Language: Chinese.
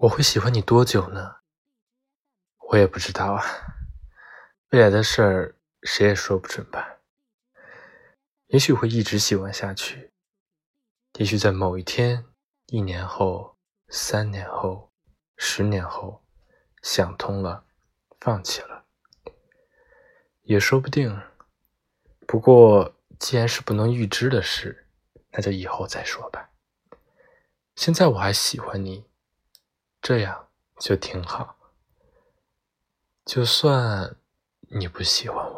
我会喜欢你多久呢？我也不知道啊，未来的事儿谁也说不准吧。也许会一直喜欢下去，也许在某一天、一年后、三年后、十年后，想通了，放弃了，也说不定。不过，既然是不能预知的事，那就以后再说吧。现在我还喜欢你。这样就挺好，就算你不喜欢我。